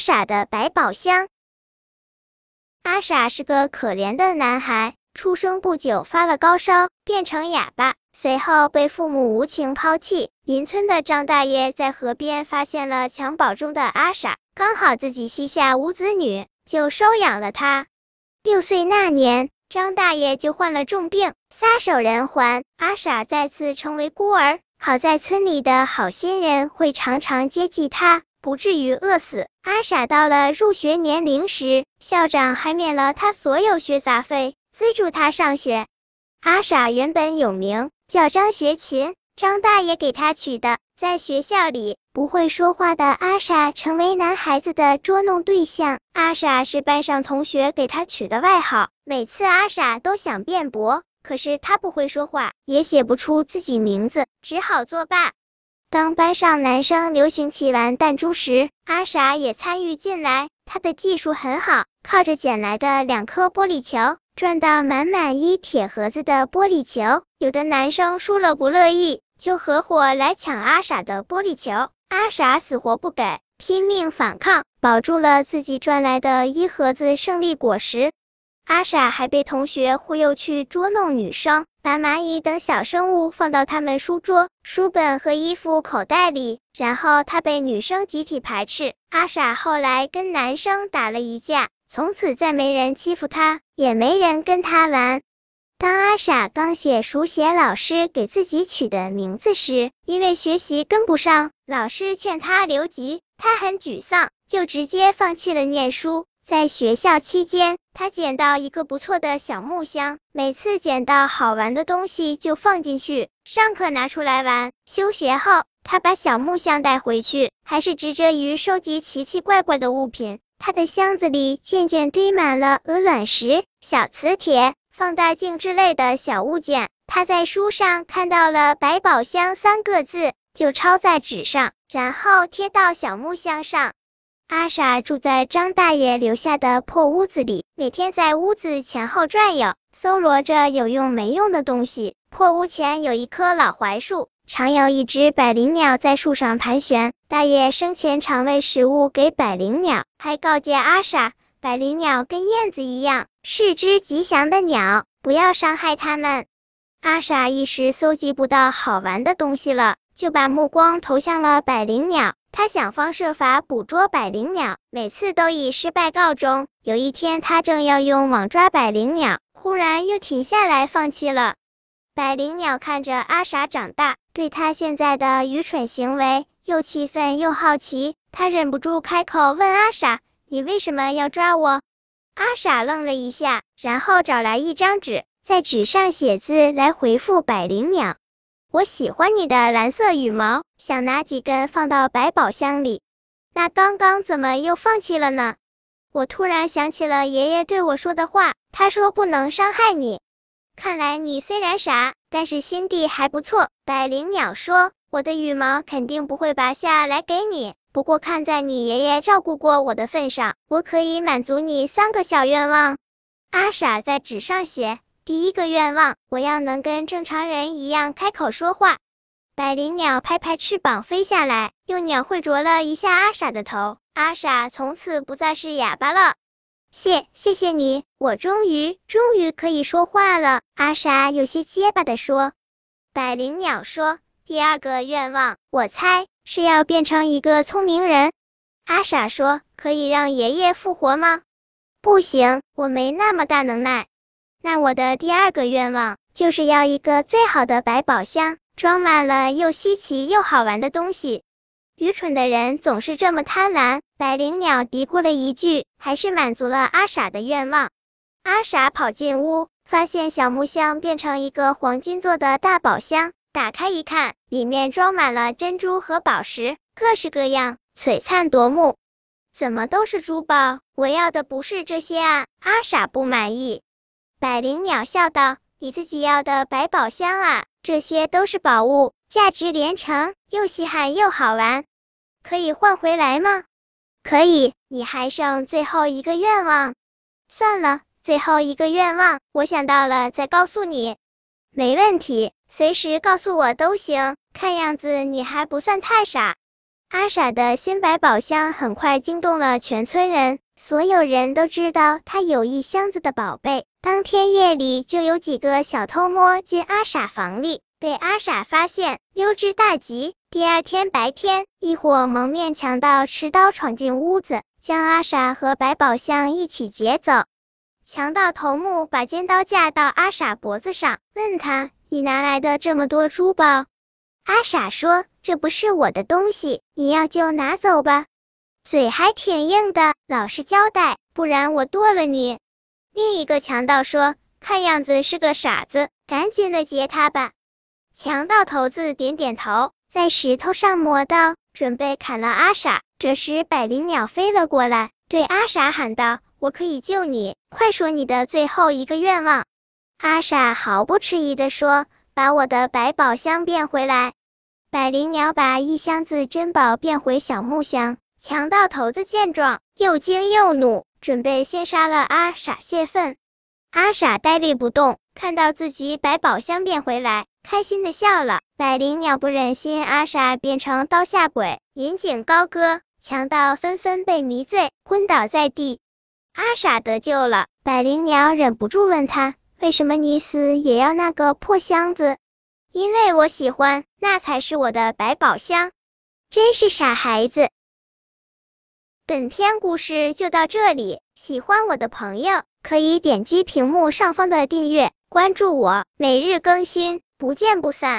傻的百宝箱。阿傻是个可怜的男孩，出生不久发了高烧，变成哑巴，随后被父母无情抛弃。邻村的张大爷在河边发现了襁褓中的阿傻，刚好自己膝下无子女，就收养了他。六岁那年，张大爷就患了重病，撒手人寰，阿傻再次成为孤儿。好在村里的好心人会常常接济他，不至于饿死。阿傻到了入学年龄时，校长还免了他所有学杂费，资助他上学。阿傻原本有名叫张学勤，张大爷给他取的。在学校里，不会说话的阿傻成为男孩子的捉弄对象。阿傻是班上同学给他取的外号，每次阿傻都想辩驳。可是他不会说话，也写不出自己名字，只好作罢。当班上男生流行起玩弹珠时，阿傻也参与进来。他的技术很好，靠着捡来的两颗玻璃球，赚到满满一铁盒子的玻璃球。有的男生输了不乐意，就合伙来抢阿傻的玻璃球。阿傻死活不给，拼命反抗，保住了自己赚来的一盒子胜利果实。阿傻还被同学忽悠去捉弄女生，把蚂蚁等小生物放到他们书桌、书本和衣服口袋里，然后他被女生集体排斥。阿傻后来跟男生打了一架，从此再没人欺负他，也没人跟他玩。当阿傻刚写书写老师给自己取的名字时，因为学习跟不上，老师劝他留级，他很沮丧，就直接放弃了念书。在学校期间，他捡到一个不错的小木箱，每次捡到好玩的东西就放进去，上课拿出来玩。休学后，他把小木箱带回去，还是执着于收集奇奇怪怪的物品。他的箱子里渐渐堆满了鹅卵石、小磁铁、放大镜之类的小物件。他在书上看到了“百宝箱”三个字，就抄在纸上，然后贴到小木箱上。阿傻住在张大爷留下的破屋子里，每天在屋子前后转悠，搜罗着有用没用的东西。破屋前有一棵老槐树，常有一只百灵鸟在树上盘旋。大爷生前常喂食物给百灵鸟，还告诫阿傻，百灵鸟跟燕子一样，是只吉祥的鸟，不要伤害它们。阿傻一时搜集不到好玩的东西了，就把目光投向了百灵鸟。他想方设法捕捉百灵鸟，每次都以失败告终。有一天，他正要用网抓百灵鸟，忽然又停下来放弃了。百灵鸟看着阿傻长大，对他现在的愚蠢行为又气愤又好奇，他忍不住开口问阿傻：“你为什么要抓我？”阿傻愣了一下，然后找来一张纸，在纸上写字来回复百灵鸟。我喜欢你的蓝色羽毛，想拿几根放到百宝箱里。那刚刚怎么又放弃了呢？我突然想起了爷爷对我说的话，他说不能伤害你。看来你虽然傻，但是心地还不错。百灵鸟说，我的羽毛肯定不会拔下来给你，不过看在你爷爷照顾过我的份上，我可以满足你三个小愿望。阿傻在纸上写。第一个愿望，我要能跟正常人一样开口说话。百灵鸟拍拍翅膀飞下来，用鸟喙啄了一下阿傻的头。阿傻从此不再是哑巴了。谢，谢谢你，我终于，终于可以说话了。阿傻有些结巴的说。百灵鸟说，第二个愿望，我猜是要变成一个聪明人。阿傻说，可以让爷爷复活吗？不行，我没那么大能耐。那我的第二个愿望就是要一个最好的百宝箱，装满了又稀奇又好玩的东西。愚蠢的人总是这么贪婪。百灵鸟嘀咕了一句，还是满足了阿傻的愿望。阿傻跑进屋，发现小木箱变成一个黄金做的大宝箱，打开一看，里面装满了珍珠和宝石，各式各样，璀璨夺目。怎么都是珠宝？我要的不是这些啊！阿傻不满意。百灵鸟笑道：“你自己要的百宝箱啊，这些都是宝物，价值连城，又稀罕又好玩，可以换回来吗？可以。你还剩最后一个愿望。算了，最后一个愿望，我想到了再告诉你。没问题，随时告诉我都行。看样子你还不算太傻。阿傻的新百宝箱很快惊动了全村人，所有人都知道他有一箱子的宝贝。当天夜里就有几个小偷摸进阿傻房里，被阿傻发现，溜之大吉。第二天白天，一伙蒙面强盗持刀闯进屋子，将阿傻和百宝箱一起劫走。强盗头目把尖刀架到阿傻脖子上，问他：“你哪来的这么多珠宝？”阿傻说：“这不是我的东西，你要就拿走吧。”嘴还挺硬的，老实交代，不然我剁了你。另一个强盗说：“看样子是个傻子，赶紧的劫他吧。”强盗头子点点头，在石头上磨刀，准备砍了阿傻。这时，百灵鸟飞了过来，对阿傻喊道：“我可以救你，快说你的最后一个愿望。”阿傻毫不迟疑的说：“把我的百宝箱变回来。”百灵鸟把一箱子珍宝变回小木箱，强盗头子见状又惊又怒，准备先杀了阿傻泄愤。阿傻呆立不动，看到自己百宝箱变回来，开心的笑了。百灵鸟不忍心阿傻变成刀下鬼，引颈高歌，强盗纷纷被迷醉，昏倒在地。阿傻得救了，百灵鸟忍不住问他：为什么你死也要那个破箱子？因为我喜欢，那才是我的百宝箱。真是傻孩子。本篇故事就到这里，喜欢我的朋友可以点击屏幕上方的订阅，关注我，每日更新，不见不散。